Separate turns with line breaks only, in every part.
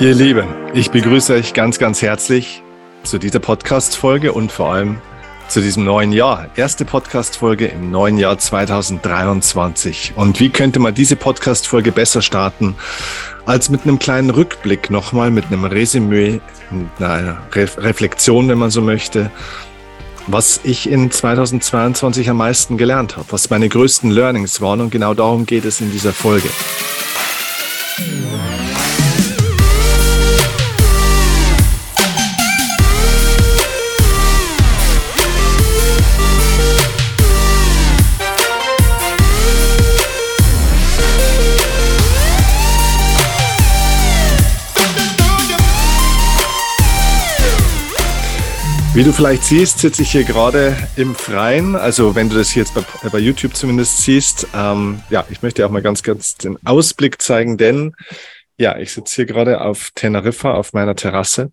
Ihr Lieben, ich begrüße euch ganz, ganz herzlich zu dieser Podcast-Folge und vor allem zu diesem neuen Jahr. Erste Podcast-Folge im neuen Jahr 2023. Und wie könnte man diese Podcast-Folge besser starten, als mit einem kleinen Rückblick nochmal, mit einem Resümee, mit einer Re Reflexion, wenn man so möchte, was ich in 2022 am meisten gelernt habe, was meine größten Learnings waren. Und genau darum geht es in dieser Folge. Wie du vielleicht siehst, sitze ich hier gerade im Freien. Also wenn du das jetzt bei, bei YouTube zumindest siehst, ähm, ja, ich möchte auch mal ganz, ganz den Ausblick zeigen, denn ja, ich sitze hier gerade auf Teneriffa auf meiner Terrasse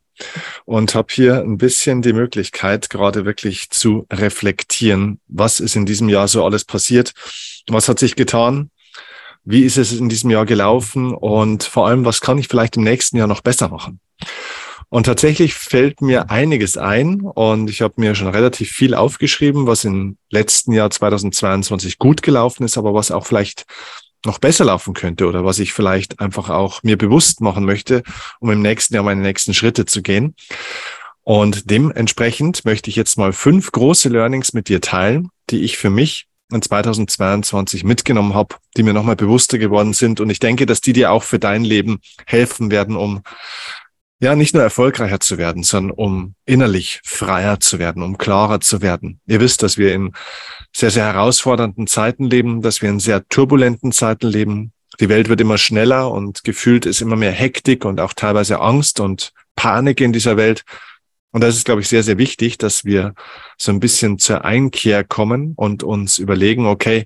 und habe hier ein bisschen die Möglichkeit, gerade wirklich zu reflektieren, was ist in diesem Jahr so alles passiert, was hat sich getan, wie ist es in diesem Jahr gelaufen und vor allem, was kann ich vielleicht im nächsten Jahr noch besser machen. Und tatsächlich fällt mir einiges ein und ich habe mir schon relativ viel aufgeschrieben, was im letzten Jahr 2022 gut gelaufen ist, aber was auch vielleicht noch besser laufen könnte oder was ich vielleicht einfach auch mir bewusst machen möchte, um im nächsten Jahr meine nächsten Schritte zu gehen. Und dementsprechend möchte ich jetzt mal fünf große Learnings mit dir teilen, die ich für mich in 2022 mitgenommen habe, die mir nochmal bewusster geworden sind. Und ich denke, dass die dir auch für dein Leben helfen werden, um ja, nicht nur erfolgreicher zu werden, sondern um innerlich freier zu werden, um klarer zu werden. Ihr wisst, dass wir in sehr, sehr herausfordernden Zeiten leben, dass wir in sehr turbulenten Zeiten leben. Die Welt wird immer schneller und gefühlt ist immer mehr Hektik und auch teilweise Angst und Panik in dieser Welt. Und das ist, glaube ich, sehr, sehr wichtig, dass wir so ein bisschen zur Einkehr kommen und uns überlegen, okay,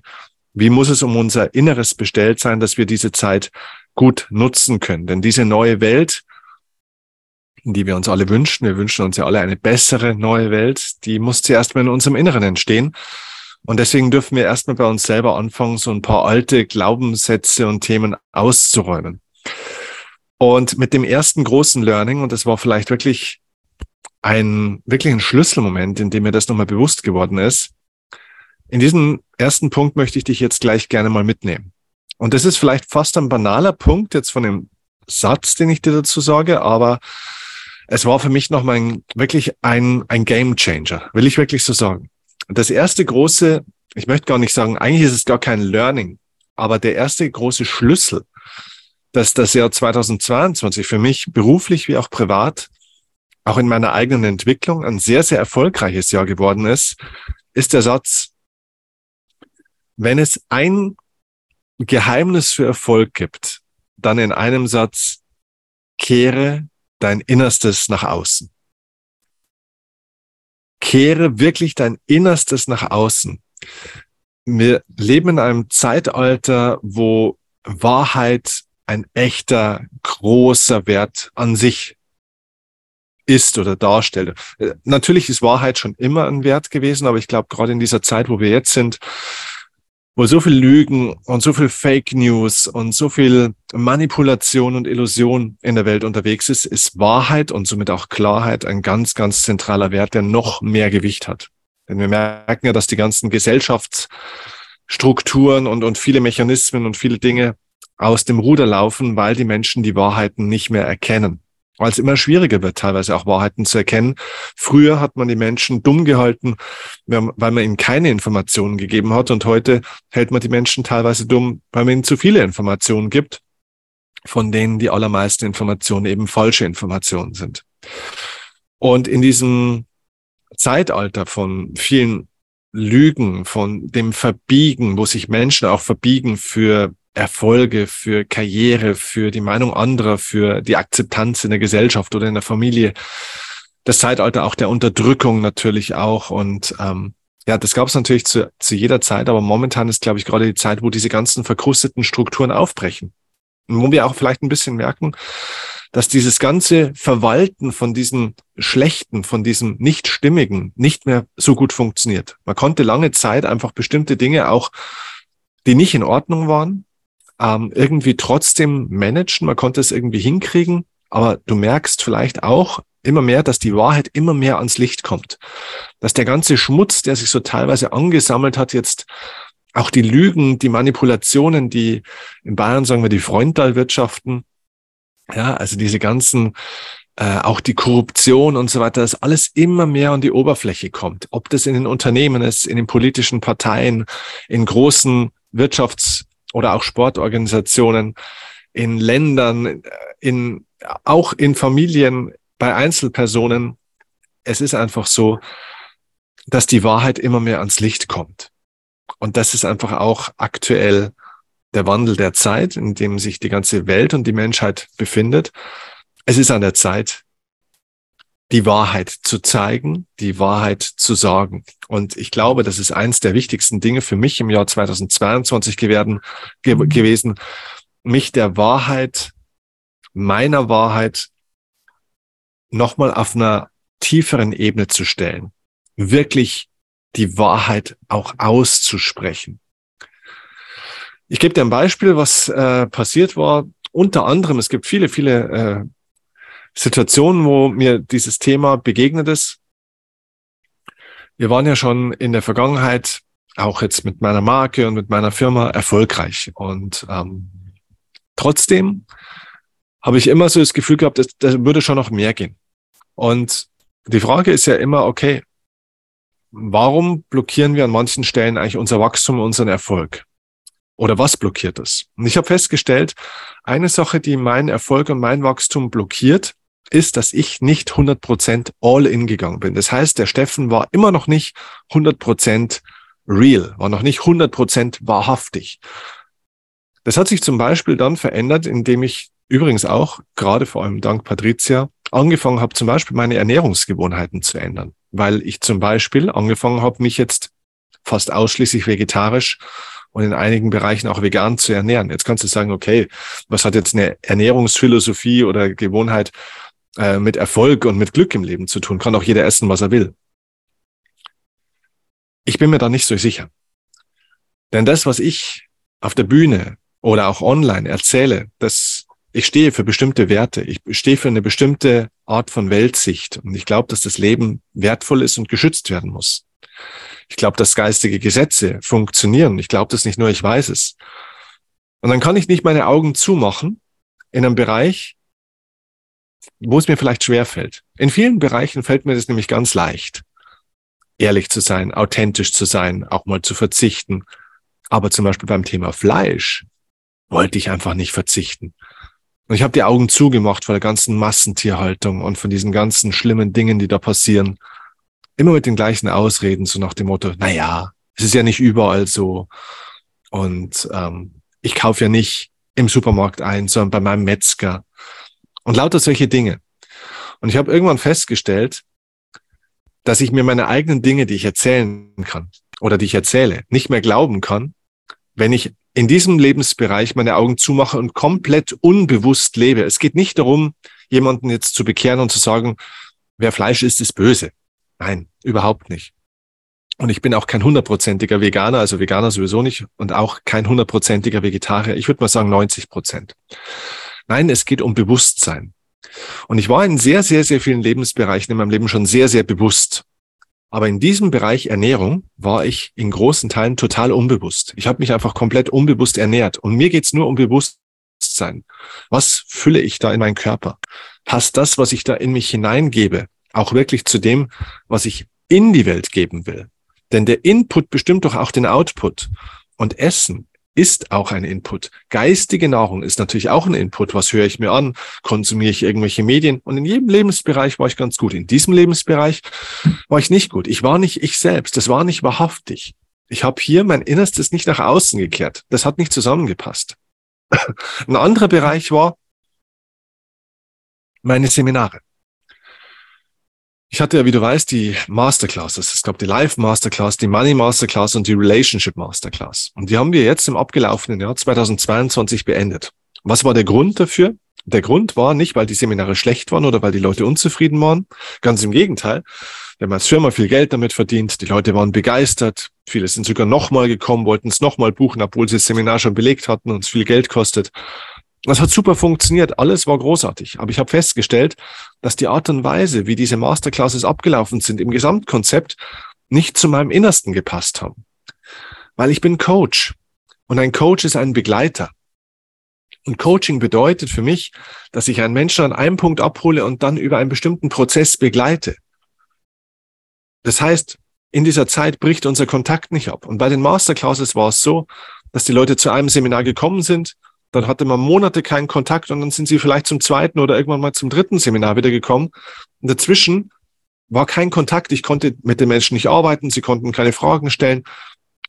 wie muss es um unser Inneres bestellt sein, dass wir diese Zeit gut nutzen können? Denn diese neue Welt, die wir uns alle wünschen. Wir wünschen uns ja alle eine bessere neue Welt. Die muss zuerst mal in unserem Inneren entstehen. Und deswegen dürfen wir erstmal bei uns selber anfangen, so ein paar alte Glaubenssätze und Themen auszuräumen. Und mit dem ersten großen Learning, und das war vielleicht wirklich ein, wirklich ein Schlüsselmoment, in dem mir das nochmal bewusst geworden ist. In diesem ersten Punkt möchte ich dich jetzt gleich gerne mal mitnehmen. Und das ist vielleicht fast ein banaler Punkt jetzt von dem Satz, den ich dir dazu sage, aber es war für mich nochmal ein, wirklich ein, ein Game Changer, will ich wirklich so sagen. Das erste große, ich möchte gar nicht sagen, eigentlich ist es gar kein Learning, aber der erste große Schlüssel, dass das Jahr 2022 für mich beruflich wie auch privat, auch in meiner eigenen Entwicklung ein sehr, sehr erfolgreiches Jahr geworden ist, ist der Satz, wenn es ein Geheimnis für Erfolg gibt, dann in einem Satz, kehre dein Innerstes nach außen. Kehre wirklich dein Innerstes nach außen. Wir leben in einem Zeitalter, wo Wahrheit ein echter, großer Wert an sich ist oder darstellt. Natürlich ist Wahrheit schon immer ein Wert gewesen, aber ich glaube, gerade in dieser Zeit, wo wir jetzt sind, wo so viel Lügen und so viel Fake News und so viel Manipulation und Illusion in der Welt unterwegs ist, ist Wahrheit und somit auch Klarheit ein ganz, ganz zentraler Wert, der noch mehr Gewicht hat. Denn wir merken ja, dass die ganzen Gesellschaftsstrukturen und, und viele Mechanismen und viele Dinge aus dem Ruder laufen, weil die Menschen die Wahrheiten nicht mehr erkennen weil es immer schwieriger wird, teilweise auch Wahrheiten zu erkennen. Früher hat man die Menschen dumm gehalten, weil man ihnen keine Informationen gegeben hat und heute hält man die Menschen teilweise dumm, weil man ihnen zu viele Informationen gibt, von denen die allermeisten Informationen eben falsche Informationen sind. Und in diesem Zeitalter von vielen Lügen, von dem Verbiegen, wo sich Menschen auch verbiegen für Erfolge, für Karriere, für die Meinung anderer, für die Akzeptanz in der Gesellschaft oder in der Familie. Das Zeitalter auch der Unterdrückung natürlich auch. Und ähm, ja, das gab es natürlich zu, zu jeder Zeit, aber momentan ist, glaube ich, gerade die Zeit, wo diese ganzen verkrusteten Strukturen aufbrechen. Und wo wir auch vielleicht ein bisschen merken, dass dieses ganze Verwalten von diesen Schlechten, von diesem Nicht-Stimmigen nicht mehr so gut funktioniert. Man konnte lange Zeit einfach bestimmte Dinge auch, die nicht in Ordnung waren, ähm, irgendwie trotzdem managen. Man konnte es irgendwie hinkriegen, aber du merkst vielleicht auch immer mehr, dass die Wahrheit immer mehr ans Licht kommt. Dass der ganze Schmutz, der sich so teilweise angesammelt hat, jetzt auch die Lügen, die Manipulationen, die in Bayern sagen wir die Freundalwirtschaften, ja, also diese ganzen, äh, auch die Korruption und so weiter, dass alles immer mehr an die Oberfläche kommt. Ob das in den Unternehmen ist, in den politischen Parteien, in großen Wirtschafts- oder auch Sportorganisationen, in Ländern, in, auch in Familien, bei Einzelpersonen. Es ist einfach so, dass die Wahrheit immer mehr ans Licht kommt. Und das ist einfach auch aktuell der Wandel der Zeit, in dem sich die ganze Welt und die Menschheit befindet. Es ist an der Zeit, die Wahrheit zu zeigen, die Wahrheit zu sagen. Und ich glaube, das ist eins der wichtigsten Dinge für mich im Jahr 2022 geworden, ge mhm. gewesen, mich der Wahrheit, meiner Wahrheit nochmal auf einer tieferen Ebene zu stellen. Wirklich die Wahrheit auch auszusprechen. Ich gebe dir ein Beispiel, was äh, passiert war. Unter anderem, es gibt viele, viele äh, Situationen, wo mir dieses Thema begegnet ist. Wir waren ja schon in der Vergangenheit, auch jetzt mit meiner Marke und mit meiner Firma, erfolgreich. Und ähm, trotzdem habe ich immer so das Gefühl gehabt, dass, das würde schon noch mehr gehen. Und die Frage ist ja immer, okay, warum blockieren wir an manchen Stellen eigentlich unser Wachstum, unseren Erfolg? Oder was blockiert es? Und ich habe festgestellt, eine Sache, die meinen Erfolg und mein Wachstum blockiert, ist, dass ich nicht 100% all in gegangen bin. Das heißt, der Steffen war immer noch nicht 100% real, war noch nicht 100% wahrhaftig. Das hat sich zum Beispiel dann verändert, indem ich übrigens auch, gerade vor allem dank Patricia, angefangen habe, zum Beispiel meine Ernährungsgewohnheiten zu ändern weil ich zum Beispiel angefangen habe, mich jetzt fast ausschließlich vegetarisch und in einigen Bereichen auch vegan zu ernähren. Jetzt kannst du sagen, okay, was hat jetzt eine Ernährungsphilosophie oder Gewohnheit äh, mit Erfolg und mit Glück im Leben zu tun? Kann auch jeder essen, was er will. Ich bin mir da nicht so sicher. Denn das, was ich auf der Bühne oder auch online erzähle, das ich stehe für bestimmte Werte, ich stehe für eine bestimmte Art von Weltsicht und ich glaube, dass das Leben wertvoll ist und geschützt werden muss. Ich glaube, dass geistige Gesetze funktionieren. Ich glaube das nicht nur, ich weiß es. Und dann kann ich nicht meine Augen zumachen in einem Bereich, wo es mir vielleicht schwer fällt. In vielen Bereichen fällt mir das nämlich ganz leicht, ehrlich zu sein, authentisch zu sein, auch mal zu verzichten. Aber zum Beispiel beim Thema Fleisch wollte ich einfach nicht verzichten. Und ich habe die Augen zugemacht vor der ganzen Massentierhaltung und von diesen ganzen schlimmen Dingen, die da passieren. Immer mit den gleichen Ausreden, so nach dem Motto, na ja, es ist ja nicht überall so. Und ähm, ich kaufe ja nicht im Supermarkt ein, sondern bei meinem Metzger. Und lauter solche Dinge. Und ich habe irgendwann festgestellt, dass ich mir meine eigenen Dinge, die ich erzählen kann oder die ich erzähle, nicht mehr glauben kann, wenn ich in diesem Lebensbereich meine Augen zumache und komplett unbewusst lebe. Es geht nicht darum, jemanden jetzt zu bekehren und zu sagen, wer Fleisch isst, ist böse. Nein, überhaupt nicht. Und ich bin auch kein hundertprozentiger Veganer, also Veganer sowieso nicht und auch kein hundertprozentiger Vegetarier. Ich würde mal sagen 90 Prozent. Nein, es geht um Bewusstsein. Und ich war in sehr, sehr, sehr vielen Lebensbereichen in meinem Leben schon sehr, sehr bewusst. Aber in diesem Bereich Ernährung war ich in großen Teilen total unbewusst. Ich habe mich einfach komplett unbewusst ernährt. Und mir geht's nur um Bewusstsein. Was fülle ich da in meinen Körper? Passt das, was ich da in mich hineingebe, auch wirklich zu dem, was ich in die Welt geben will? Denn der Input bestimmt doch auch den Output. Und Essen ist auch ein Input. Geistige Nahrung ist natürlich auch ein Input. Was höre ich mir an? Konsumiere ich irgendwelche Medien? Und in jedem Lebensbereich war ich ganz gut. In diesem Lebensbereich war ich nicht gut. Ich war nicht ich selbst. Das war nicht wahrhaftig. Ich habe hier mein Innerstes nicht nach außen gekehrt. Das hat nicht zusammengepasst. ein anderer Bereich war meine Seminare. Ich hatte ja, wie du weißt, die Masterclasses. Es gab die Live Masterclass, die Money Masterclass und die Relationship Masterclass. Und die haben wir jetzt im abgelaufenen Jahr 2022 beendet. Was war der Grund dafür? Der Grund war nicht, weil die Seminare schlecht waren oder weil die Leute unzufrieden waren. Ganz im Gegenteil. Wir haben als Firma viel Geld damit verdient. Die Leute waren begeistert. Viele sind sogar nochmal gekommen, wollten es nochmal buchen, obwohl sie das Seminar schon belegt hatten und es viel Geld kostet. Das hat super funktioniert, alles war großartig. Aber ich habe festgestellt, dass die Art und Weise, wie diese Masterclasses abgelaufen sind, im Gesamtkonzept nicht zu meinem Innersten gepasst haben. Weil ich bin Coach und ein Coach ist ein Begleiter. Und Coaching bedeutet für mich, dass ich einen Menschen an einem Punkt abhole und dann über einen bestimmten Prozess begleite. Das heißt, in dieser Zeit bricht unser Kontakt nicht ab. Und bei den Masterclasses war es so, dass die Leute zu einem Seminar gekommen sind, dann hatte man Monate keinen Kontakt und dann sind sie vielleicht zum zweiten oder irgendwann mal zum dritten Seminar wieder gekommen. Und dazwischen war kein Kontakt. Ich konnte mit den Menschen nicht arbeiten. Sie konnten keine Fragen stellen.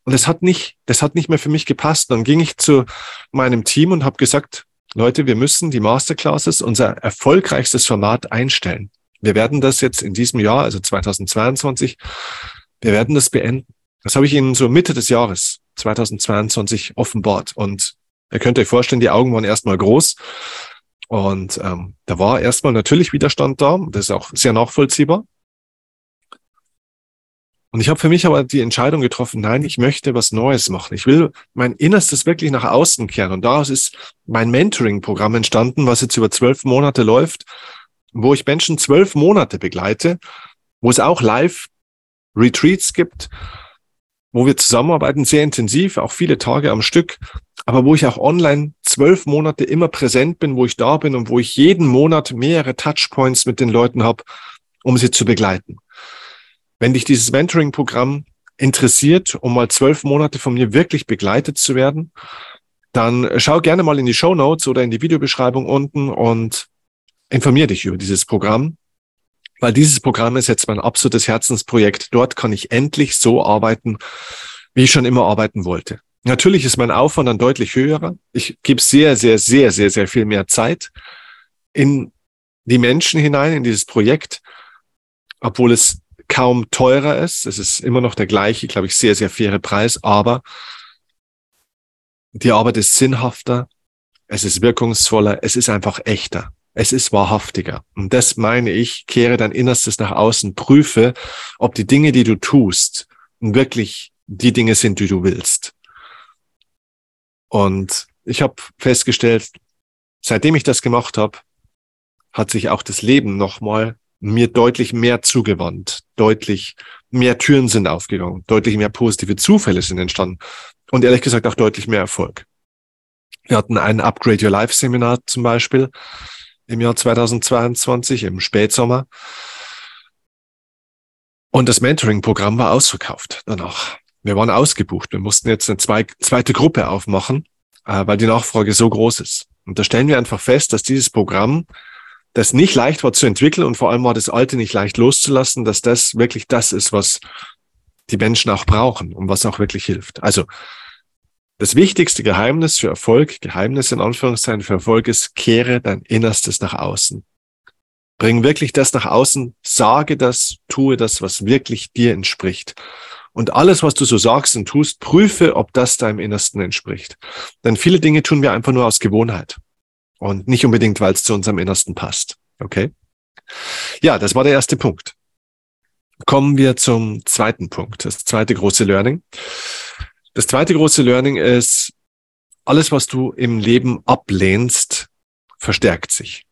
Und das hat nicht, das hat nicht mehr für mich gepasst. Dann ging ich zu meinem Team und habe gesagt, Leute, wir müssen die Masterclasses, unser erfolgreichstes Format einstellen. Wir werden das jetzt in diesem Jahr, also 2022, wir werden das beenden. Das habe ich Ihnen so Mitte des Jahres 2022 offenbart. Und ihr könnt euch vorstellen, die Augen waren erstmal groß. Und ähm, da war erstmal natürlich Widerstand da. Das ist auch sehr nachvollziehbar. Und ich habe für mich aber die Entscheidung getroffen, nein, ich möchte was Neues machen. Ich will mein Innerstes wirklich nach außen kehren. Und daraus ist mein Mentoring-Programm entstanden, was jetzt über zwölf Monate läuft, wo ich Menschen zwölf Monate begleite, wo es auch Live-Retreats gibt, wo wir zusammenarbeiten, sehr intensiv, auch viele Tage am Stück, aber wo ich auch online zwölf Monate immer präsent bin, wo ich da bin und wo ich jeden Monat mehrere Touchpoints mit den Leuten habe, um sie zu begleiten. Wenn dich dieses Mentoring-Programm interessiert, um mal zwölf Monate von mir wirklich begleitet zu werden, dann schau gerne mal in die Show Notes oder in die Videobeschreibung unten und informier dich über dieses Programm, weil dieses Programm ist jetzt mein absolutes Herzensprojekt. Dort kann ich endlich so arbeiten, wie ich schon immer arbeiten wollte. Natürlich ist mein Aufwand dann deutlich höher. Ich gebe sehr, sehr, sehr, sehr, sehr viel mehr Zeit in die Menschen hinein, in dieses Projekt, obwohl es kaum teurer ist. Es ist immer noch der gleiche, glaube ich, sehr, sehr faire Preis, aber die Arbeit ist sinnhafter, es ist wirkungsvoller, es ist einfach echter. Es ist wahrhaftiger. Und das meine ich, kehre dein Innerstes nach außen, prüfe, ob die Dinge, die du tust, wirklich die Dinge sind, die du willst. Und ich habe festgestellt, seitdem ich das gemacht habe, hat sich auch das Leben nochmal mir deutlich mehr zugewandt, deutlich mehr Türen sind aufgegangen, deutlich mehr positive Zufälle sind entstanden und ehrlich gesagt auch deutlich mehr Erfolg. Wir hatten ein Upgrade Your Life Seminar zum Beispiel im Jahr 2022 im Spätsommer. Und das Mentoring-Programm war ausverkauft danach. Wir waren ausgebucht. Wir mussten jetzt eine zweite Gruppe aufmachen, äh, weil die Nachfrage so groß ist. Und da stellen wir einfach fest, dass dieses Programm das nicht leicht war zu entwickeln und vor allem war das Alte nicht leicht loszulassen, dass das wirklich das ist, was die Menschen auch brauchen und was auch wirklich hilft. Also das wichtigste Geheimnis für Erfolg, Geheimnis in Anführungszeichen für Erfolg ist, kehre dein Innerstes nach außen. Bring wirklich das nach außen, sage das, tue das, was wirklich dir entspricht. Und alles, was du so sagst und tust, prüfe, ob das deinem Innersten entspricht. Denn viele Dinge tun wir einfach nur aus Gewohnheit und nicht unbedingt, weil es zu unserem Innersten passt. Okay? Ja, das war der erste Punkt. Kommen wir zum zweiten Punkt, das zweite große Learning. Das zweite große Learning ist, alles, was du im Leben ablehnst, verstärkt sich.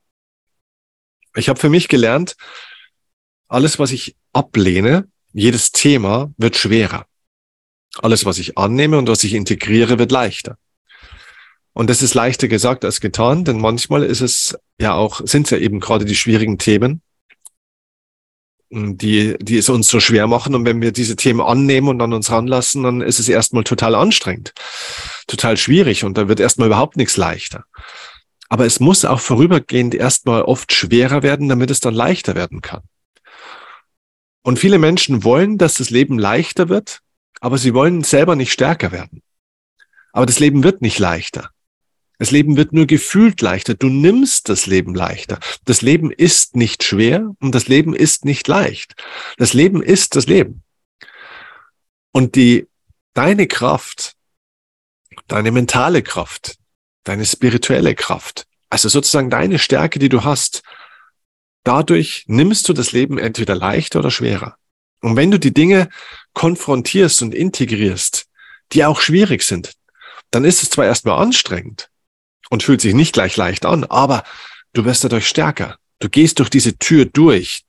Ich habe für mich gelernt, alles, was ich ablehne, jedes Thema wird schwerer. Alles, was ich annehme und was ich integriere, wird leichter. Und das ist leichter gesagt als getan, denn manchmal ist es ja auch, sind es ja eben gerade die schwierigen Themen, die, die es uns so schwer machen. Und wenn wir diese Themen annehmen und an uns ranlassen, dann ist es erstmal total anstrengend, total schwierig und da wird erstmal überhaupt nichts leichter. Aber es muss auch vorübergehend erstmal oft schwerer werden, damit es dann leichter werden kann. Und viele Menschen wollen, dass das Leben leichter wird, aber sie wollen selber nicht stärker werden. Aber das Leben wird nicht leichter. Das Leben wird nur gefühlt leichter. Du nimmst das Leben leichter. Das Leben ist nicht schwer und das Leben ist nicht leicht. Das Leben ist das Leben. Und die, deine Kraft, deine mentale Kraft, deine spirituelle Kraft, also sozusagen deine Stärke, die du hast, dadurch nimmst du das Leben entweder leichter oder schwerer. Und wenn du die Dinge konfrontierst und integrierst, die auch schwierig sind, dann ist es zwar erstmal anstrengend, und fühlt sich nicht gleich leicht an, aber du wirst dadurch stärker. Du gehst durch diese Tür durch.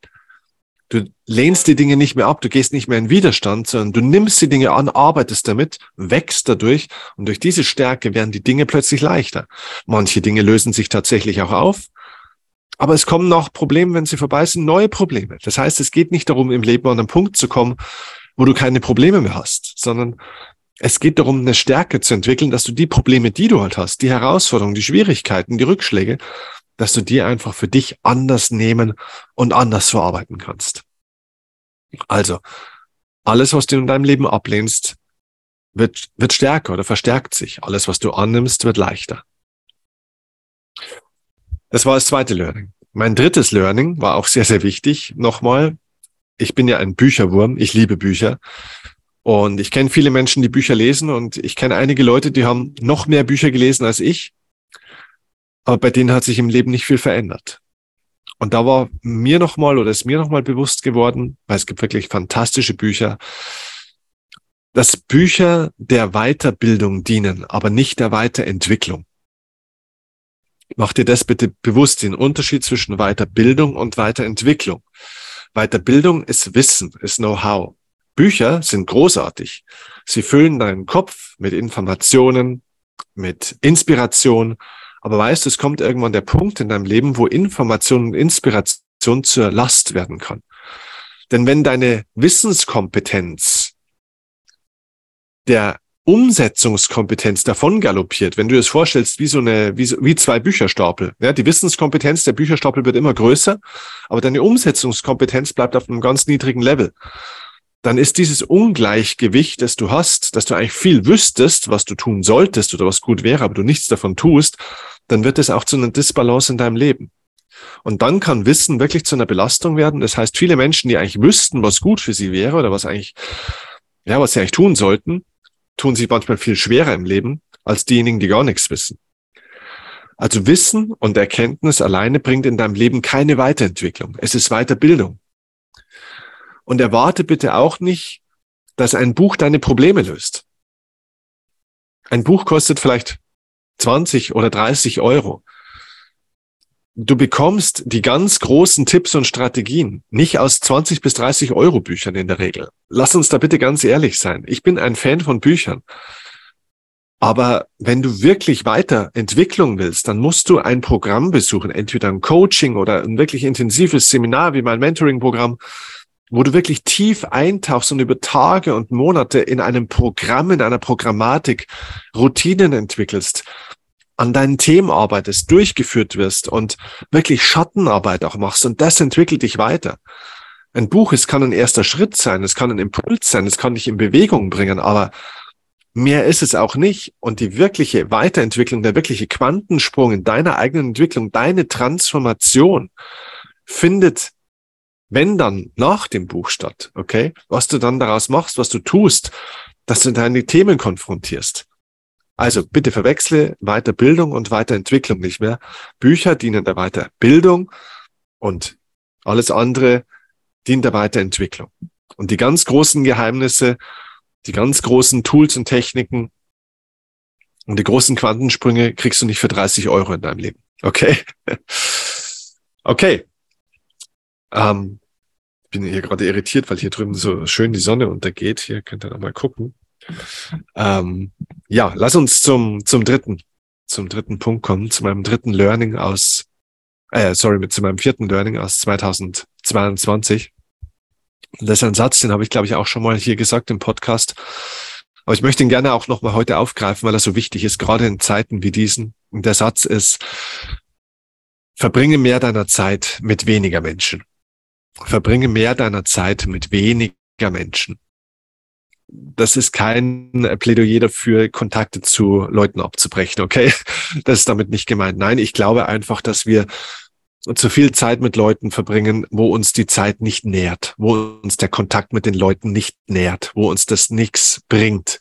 Du lehnst die Dinge nicht mehr ab, du gehst nicht mehr in Widerstand, sondern du nimmst die Dinge an, arbeitest damit, wächst dadurch und durch diese Stärke werden die Dinge plötzlich leichter. Manche Dinge lösen sich tatsächlich auch auf, aber es kommen noch Probleme, wenn sie vorbei sind, neue Probleme. Das heißt, es geht nicht darum, im Leben an einen Punkt zu kommen, wo du keine Probleme mehr hast, sondern es geht darum, eine Stärke zu entwickeln, dass du die Probleme, die du halt hast, die Herausforderungen, die Schwierigkeiten, die Rückschläge, dass du die einfach für dich anders nehmen und anders verarbeiten kannst. Also, alles, was du in deinem Leben ablehnst, wird, wird stärker oder verstärkt sich. Alles, was du annimmst, wird leichter. Das war das zweite Learning. Mein drittes Learning war auch sehr, sehr wichtig. Nochmal, ich bin ja ein Bücherwurm. Ich liebe Bücher. Und ich kenne viele Menschen, die Bücher lesen und ich kenne einige Leute, die haben noch mehr Bücher gelesen als ich. Aber bei denen hat sich im Leben nicht viel verändert. Und da war mir nochmal oder ist mir nochmal bewusst geworden, weil es gibt wirklich fantastische Bücher, dass Bücher der Weiterbildung dienen, aber nicht der Weiterentwicklung. Mach dir das bitte bewusst, den Unterschied zwischen Weiterbildung und Weiterentwicklung. Weiterbildung ist Wissen, ist Know-how. Bücher sind großartig. Sie füllen deinen Kopf mit Informationen, mit Inspiration. Aber weißt du, es kommt irgendwann der Punkt in deinem Leben, wo Information und Inspiration zur Last werden kann. Denn wenn deine Wissenskompetenz der Umsetzungskompetenz davon galoppiert, wenn du es vorstellst, wie so eine, wie, so, wie zwei Bücherstapel. Ja, die Wissenskompetenz der Bücherstapel wird immer größer, aber deine Umsetzungskompetenz bleibt auf einem ganz niedrigen Level dann ist dieses Ungleichgewicht, das du hast, dass du eigentlich viel wüsstest, was du tun solltest oder was gut wäre, aber du nichts davon tust, dann wird es auch zu einer Disbalance in deinem Leben. Und dann kann Wissen wirklich zu einer Belastung werden. Das heißt, viele Menschen, die eigentlich wüssten, was gut für sie wäre oder was eigentlich, ja, was sie eigentlich tun sollten, tun sich manchmal viel schwerer im Leben als diejenigen, die gar nichts wissen. Also Wissen und Erkenntnis alleine bringt in deinem Leben keine Weiterentwicklung. Es ist Weiterbildung. Und erwarte bitte auch nicht, dass ein Buch deine Probleme löst. Ein Buch kostet vielleicht 20 oder 30 Euro. Du bekommst die ganz großen Tipps und Strategien nicht aus 20 bis 30 Euro Büchern in der Regel. Lass uns da bitte ganz ehrlich sein. Ich bin ein Fan von Büchern. Aber wenn du wirklich weiter Entwicklung willst, dann musst du ein Programm besuchen, entweder ein Coaching oder ein wirklich intensives Seminar wie mein Mentoring-Programm, wo du wirklich tief eintauchst und über Tage und Monate in einem Programm, in einer Programmatik Routinen entwickelst, an deinen Themen arbeitest, durchgeführt wirst und wirklich Schattenarbeit auch machst und das entwickelt dich weiter. Ein Buch, es kann ein erster Schritt sein, es kann ein Impuls sein, es kann dich in Bewegung bringen, aber mehr ist es auch nicht. Und die wirkliche Weiterentwicklung, der wirkliche Quantensprung in deiner eigenen Entwicklung, deine Transformation findet wenn dann nach dem Buch statt, okay, was du dann daraus machst, was du tust, dass du deine Themen konfrontierst. Also bitte verwechsle Weiterbildung und Weiterentwicklung nicht mehr. Bücher dienen der Weiterbildung und alles andere dient der Weiterentwicklung. Und die ganz großen Geheimnisse, die ganz großen Tools und Techniken und die großen Quantensprünge kriegst du nicht für 30 Euro in deinem Leben. Okay? Okay. Ähm, bin hier gerade irritiert, weil hier drüben so schön die Sonne untergeht. Hier könnt ihr noch mal gucken. Ähm, ja, lass uns zum, zum dritten, zum dritten Punkt kommen, zu meinem dritten Learning aus, äh, sorry, zu meinem vierten Learning aus 2022. Das ist ein Satz, den habe ich, glaube ich, auch schon mal hier gesagt im Podcast. Aber ich möchte ihn gerne auch noch mal heute aufgreifen, weil er so wichtig ist, gerade in Zeiten wie diesen. Und der Satz ist, verbringe mehr deiner Zeit mit weniger Menschen. Verbringe mehr deiner Zeit mit weniger Menschen. Das ist kein Plädoyer dafür, Kontakte zu Leuten abzubrechen, okay? Das ist damit nicht gemeint. Nein, ich glaube einfach, dass wir zu viel Zeit mit Leuten verbringen, wo uns die Zeit nicht nährt, wo uns der Kontakt mit den Leuten nicht nährt, wo uns das nichts bringt,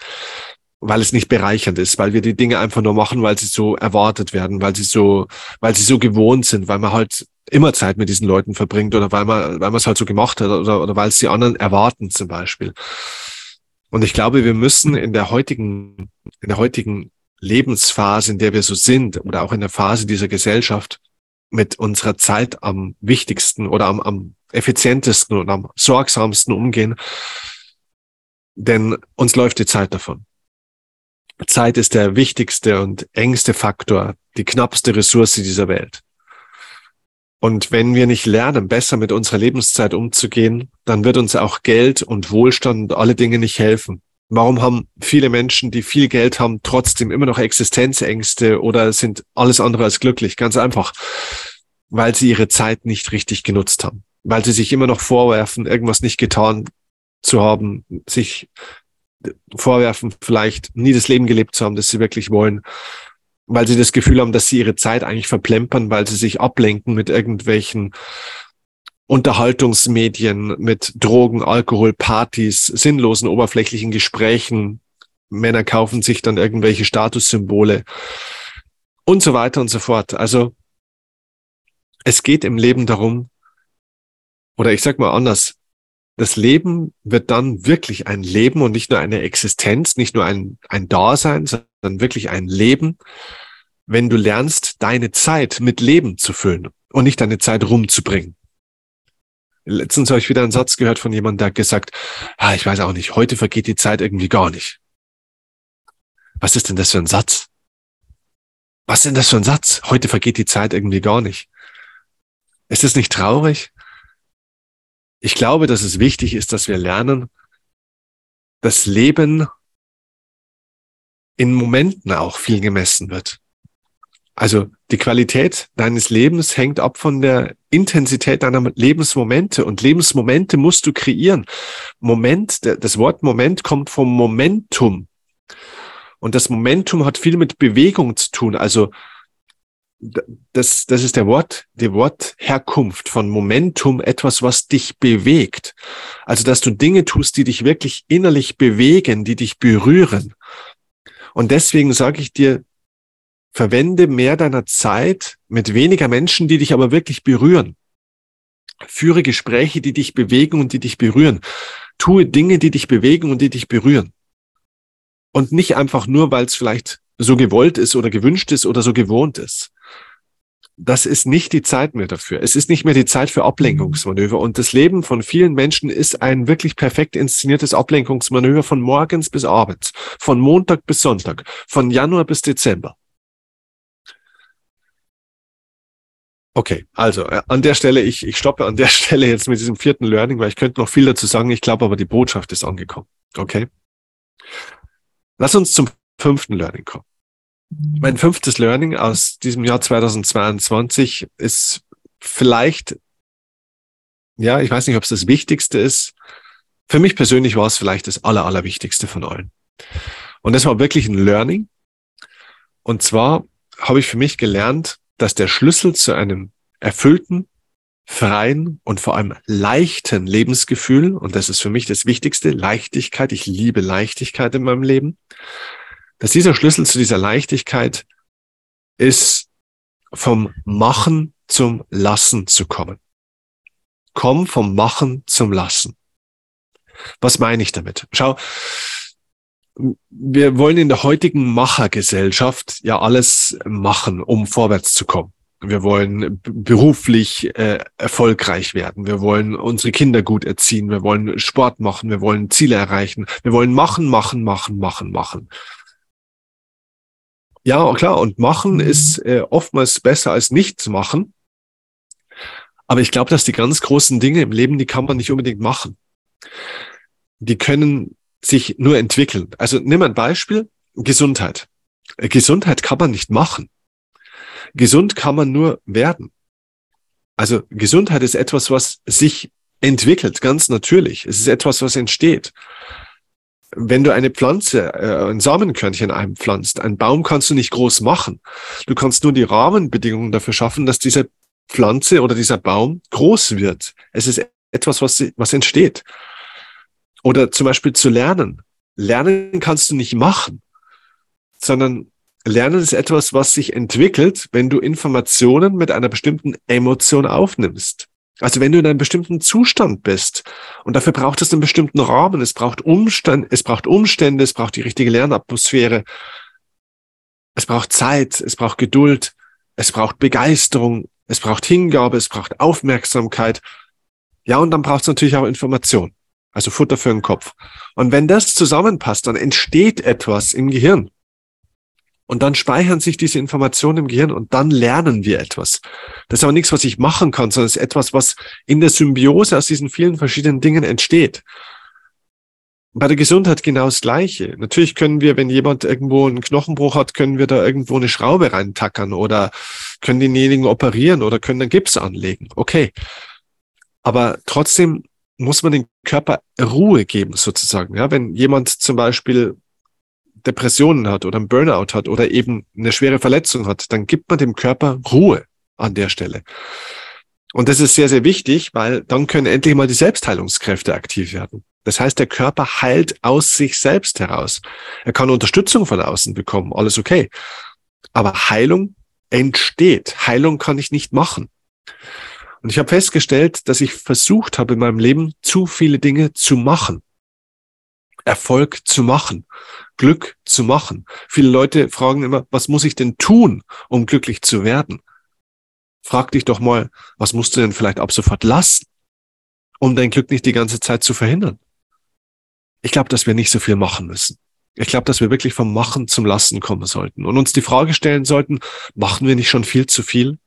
weil es nicht bereichernd ist, weil wir die Dinge einfach nur machen, weil sie so erwartet werden, weil sie so, weil sie so gewohnt sind, weil man halt immer Zeit mit diesen Leuten verbringt oder weil man, weil man es halt so gemacht hat oder, oder weil es die anderen erwarten zum Beispiel. Und ich glaube, wir müssen in der heutigen, in der heutigen Lebensphase, in der wir so sind, oder auch in der Phase dieser Gesellschaft, mit unserer Zeit am wichtigsten oder am, am effizientesten und am sorgsamsten umgehen. Denn uns läuft die Zeit davon. Zeit ist der wichtigste und engste Faktor, die knappste Ressource dieser Welt. Und wenn wir nicht lernen, besser mit unserer Lebenszeit umzugehen, dann wird uns auch Geld und Wohlstand und alle Dinge nicht helfen. Warum haben viele Menschen, die viel Geld haben, trotzdem immer noch Existenzängste oder sind alles andere als glücklich? Ganz einfach, weil sie ihre Zeit nicht richtig genutzt haben, weil sie sich immer noch vorwerfen, irgendwas nicht getan zu haben, sich vorwerfen, vielleicht nie das Leben gelebt zu haben, das sie wirklich wollen weil sie das Gefühl haben, dass sie ihre Zeit eigentlich verplempern, weil sie sich ablenken mit irgendwelchen Unterhaltungsmedien, mit Drogen, Alkohol, Partys, sinnlosen, oberflächlichen Gesprächen. Männer kaufen sich dann irgendwelche Statussymbole und so weiter und so fort. Also es geht im Leben darum, oder ich sag mal anders, das Leben wird dann wirklich ein Leben und nicht nur eine Existenz, nicht nur ein, ein Dasein, sondern wirklich ein Leben, wenn du lernst, deine Zeit mit Leben zu füllen und nicht deine Zeit rumzubringen. Letztens habe ich wieder einen Satz gehört von jemandem, der hat gesagt, ah, ich weiß auch nicht, heute vergeht die Zeit irgendwie gar nicht. Was ist denn das für ein Satz? Was ist denn das für ein Satz? Heute vergeht die Zeit irgendwie gar nicht. Ist es nicht traurig? Ich glaube, dass es wichtig ist, dass wir lernen, das Leben in Momenten auch viel gemessen wird. Also die Qualität deines Lebens hängt ab von der Intensität deiner Lebensmomente und Lebensmomente musst du kreieren. Moment, das Wort Moment kommt vom Momentum. Und das Momentum hat viel mit Bewegung zu tun. Also das, das ist der Wort, die Wortherkunft von Momentum, etwas, was dich bewegt. Also, dass du Dinge tust, die dich wirklich innerlich bewegen, die dich berühren. Und deswegen sage ich dir, verwende mehr deiner Zeit mit weniger Menschen, die dich aber wirklich berühren. Führe Gespräche, die dich bewegen und die dich berühren. Tue Dinge, die dich bewegen und die dich berühren. Und nicht einfach nur, weil es vielleicht so gewollt ist oder gewünscht ist oder so gewohnt ist. Das ist nicht die Zeit mehr dafür. Es ist nicht mehr die Zeit für Ablenkungsmanöver. Und das Leben von vielen Menschen ist ein wirklich perfekt inszeniertes Ablenkungsmanöver von morgens bis abends, von Montag bis Sonntag, von Januar bis Dezember. Okay, also äh, an der Stelle, ich, ich stoppe an der Stelle jetzt mit diesem vierten Learning, weil ich könnte noch viel dazu sagen. Ich glaube aber, die Botschaft ist angekommen. Okay. Lass uns zum fünften Learning kommen. Mein fünftes Learning aus diesem Jahr 2022 ist vielleicht, ja, ich weiß nicht, ob es das Wichtigste ist. Für mich persönlich war es vielleicht das Aller, Allerwichtigste von allen. Und das war wirklich ein Learning. Und zwar habe ich für mich gelernt, dass der Schlüssel zu einem erfüllten, freien und vor allem leichten Lebensgefühl, und das ist für mich das Wichtigste, Leichtigkeit, ich liebe Leichtigkeit in meinem Leben, dass dieser Schlüssel zu dieser Leichtigkeit ist, vom Machen zum Lassen zu kommen. Komm vom Machen zum Lassen. Was meine ich damit? Schau, wir wollen in der heutigen Machergesellschaft ja alles machen, um vorwärts zu kommen. Wir wollen beruflich äh, erfolgreich werden. Wir wollen unsere Kinder gut erziehen. Wir wollen Sport machen. Wir wollen Ziele erreichen. Wir wollen machen, machen, machen, machen, machen. Ja, klar. Und machen ist äh, oftmals besser als nichts machen. Aber ich glaube, dass die ganz großen Dinge im Leben, die kann man nicht unbedingt machen. Die können sich nur entwickeln. Also nimm ein Beispiel, Gesundheit. Gesundheit kann man nicht machen. Gesund kann man nur werden. Also Gesundheit ist etwas, was sich entwickelt, ganz natürlich. Es ist etwas, was entsteht. Wenn du eine Pflanze, äh, ein Samenkörnchen einpflanzt, einen Baum kannst du nicht groß machen. Du kannst nur die Rahmenbedingungen dafür schaffen, dass diese Pflanze oder dieser Baum groß wird. Es ist etwas, was, was entsteht. Oder zum Beispiel zu lernen. Lernen kannst du nicht machen, sondern Lernen ist etwas, was sich entwickelt, wenn du Informationen mit einer bestimmten Emotion aufnimmst. Also wenn du in einem bestimmten Zustand bist und dafür braucht es einen bestimmten Rahmen, es braucht Umstand, es braucht Umstände, es braucht die richtige Lernatmosphäre. Es braucht Zeit, es braucht Geduld, es braucht Begeisterung, es braucht Hingabe, es braucht Aufmerksamkeit. Ja, und dann braucht es natürlich auch Information, also Futter für den Kopf. Und wenn das zusammenpasst, dann entsteht etwas im Gehirn. Und dann speichern sich diese Informationen im Gehirn und dann lernen wir etwas. Das ist aber nichts, was ich machen kann, sondern es ist etwas, was in der Symbiose aus diesen vielen verschiedenen Dingen entsteht. Bei der Gesundheit genau das Gleiche. Natürlich können wir, wenn jemand irgendwo einen Knochenbruch hat, können wir da irgendwo eine Schraube reintackern oder können denjenigen operieren oder können einen Gips anlegen. Okay. Aber trotzdem muss man dem Körper Ruhe geben, sozusagen. Ja, wenn jemand zum Beispiel Depressionen hat oder ein Burnout hat oder eben eine schwere Verletzung hat, dann gibt man dem Körper Ruhe an der Stelle. Und das ist sehr, sehr wichtig, weil dann können endlich mal die Selbstheilungskräfte aktiv werden. Das heißt, der Körper heilt aus sich selbst heraus. Er kann Unterstützung von außen bekommen, alles okay. Aber Heilung entsteht. Heilung kann ich nicht machen. Und ich habe festgestellt, dass ich versucht habe in meinem Leben zu viele Dinge zu machen. Erfolg zu machen, Glück zu machen. Viele Leute fragen immer, was muss ich denn tun, um glücklich zu werden? Frag dich doch mal, was musst du denn vielleicht ab sofort lassen, um dein Glück nicht die ganze Zeit zu verhindern? Ich glaube, dass wir nicht so viel machen müssen. Ich glaube, dass wir wirklich vom Machen zum Lassen kommen sollten und uns die Frage stellen sollten, machen wir nicht schon viel zu viel?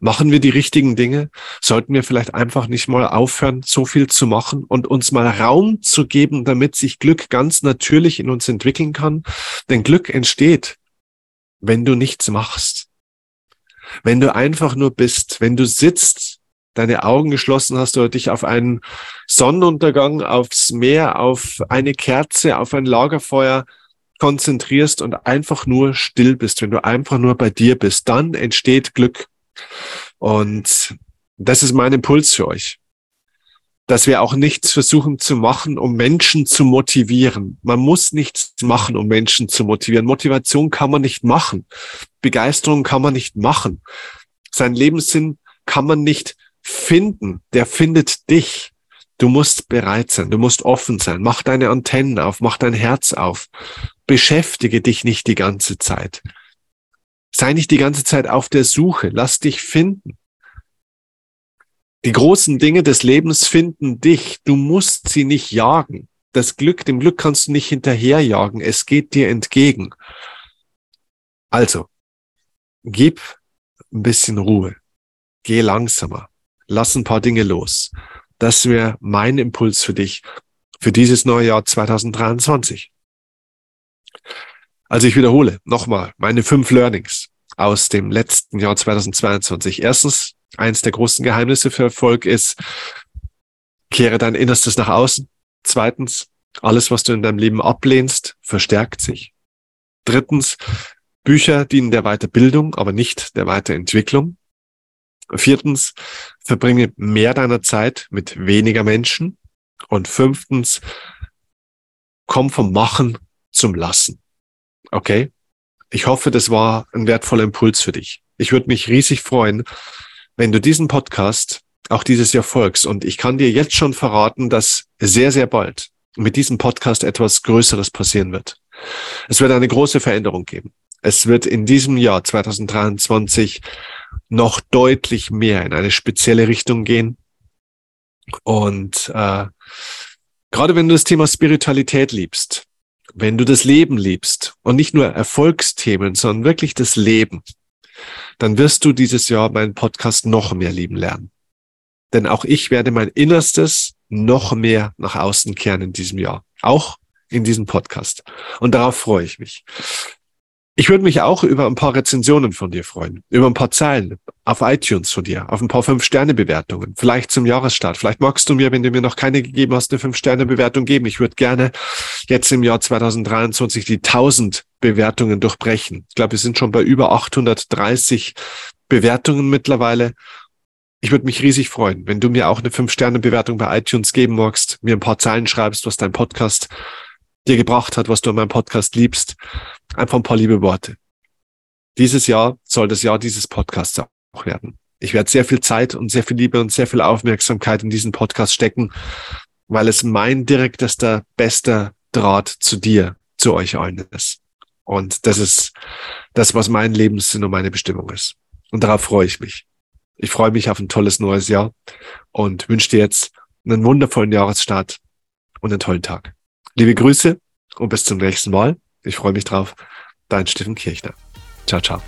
Machen wir die richtigen Dinge? Sollten wir vielleicht einfach nicht mal aufhören, so viel zu machen und uns mal Raum zu geben, damit sich Glück ganz natürlich in uns entwickeln kann? Denn Glück entsteht, wenn du nichts machst. Wenn du einfach nur bist, wenn du sitzt, deine Augen geschlossen hast oder dich auf einen Sonnenuntergang, aufs Meer, auf eine Kerze, auf ein Lagerfeuer konzentrierst und einfach nur still bist, wenn du einfach nur bei dir bist, dann entsteht Glück. Und das ist mein Impuls für euch. Dass wir auch nichts versuchen zu machen, um Menschen zu motivieren. Man muss nichts machen, um Menschen zu motivieren. Motivation kann man nicht machen. Begeisterung kann man nicht machen. Sein Lebenssinn kann man nicht finden. Der findet dich. Du musst bereit sein, du musst offen sein. Mach deine Antennen auf, mach dein Herz auf. Beschäftige dich nicht die ganze Zeit. Sei nicht die ganze Zeit auf der Suche. Lass dich finden. Die großen Dinge des Lebens finden dich. Du musst sie nicht jagen. Das Glück, dem Glück kannst du nicht hinterherjagen. Es geht dir entgegen. Also, gib ein bisschen Ruhe. Geh langsamer. Lass ein paar Dinge los. Das wäre mein Impuls für dich für dieses neue Jahr 2023. Also ich wiederhole nochmal meine fünf Learnings aus dem letzten Jahr 2022. Erstens, eins der großen Geheimnisse für Erfolg ist, kehre dein Innerstes nach außen. Zweitens, alles, was du in deinem Leben ablehnst, verstärkt sich. Drittens, Bücher dienen der Weiterbildung, aber nicht der Weiterentwicklung. Viertens, verbringe mehr deiner Zeit mit weniger Menschen. Und fünftens, komm vom Machen zum Lassen. Okay? Ich hoffe, das war ein wertvoller Impuls für dich. Ich würde mich riesig freuen, wenn du diesen Podcast auch dieses Jahr folgst. Und ich kann dir jetzt schon verraten, dass sehr, sehr bald mit diesem Podcast etwas Größeres passieren wird. Es wird eine große Veränderung geben. Es wird in diesem Jahr 2023 noch deutlich mehr in eine spezielle Richtung gehen. Und äh, gerade wenn du das Thema Spiritualität liebst, wenn du das Leben liebst und nicht nur Erfolgsthemen, sondern wirklich das Leben, dann wirst du dieses Jahr meinen Podcast noch mehr lieben lernen. Denn auch ich werde mein Innerstes noch mehr nach außen kehren in diesem Jahr. Auch in diesem Podcast. Und darauf freue ich mich. Ich würde mich auch über ein paar Rezensionen von dir freuen, über ein paar Zeilen auf iTunes von dir, auf ein paar Fünf-Sterne-Bewertungen, vielleicht zum Jahresstart. Vielleicht magst du mir, wenn du mir noch keine gegeben hast, eine Fünf-Sterne-Bewertung geben. Ich würde gerne jetzt im Jahr 2023 die 1000 Bewertungen durchbrechen. Ich glaube, wir sind schon bei über 830 Bewertungen mittlerweile. Ich würde mich riesig freuen, wenn du mir auch eine Fünf-Sterne-Bewertung bei iTunes geben magst, mir ein paar Zeilen schreibst, was dein Podcast dir gebracht hat, was du an meinem Podcast liebst. Einfach ein paar liebe Worte. Dieses Jahr soll das Jahr dieses Podcasts auch werden. Ich werde sehr viel Zeit und sehr viel Liebe und sehr viel Aufmerksamkeit in diesen Podcast stecken, weil es mein direktester, bester Draht zu dir, zu euch allen ist. Und das ist das, was mein Lebenssinn und meine Bestimmung ist. Und darauf freue ich mich. Ich freue mich auf ein tolles neues Jahr und wünsche dir jetzt einen wundervollen Jahresstart und einen tollen Tag. Liebe Grüße und bis zum nächsten Mal. Ich freue mich drauf. Dein Steffen Kirchner. Ciao, ciao.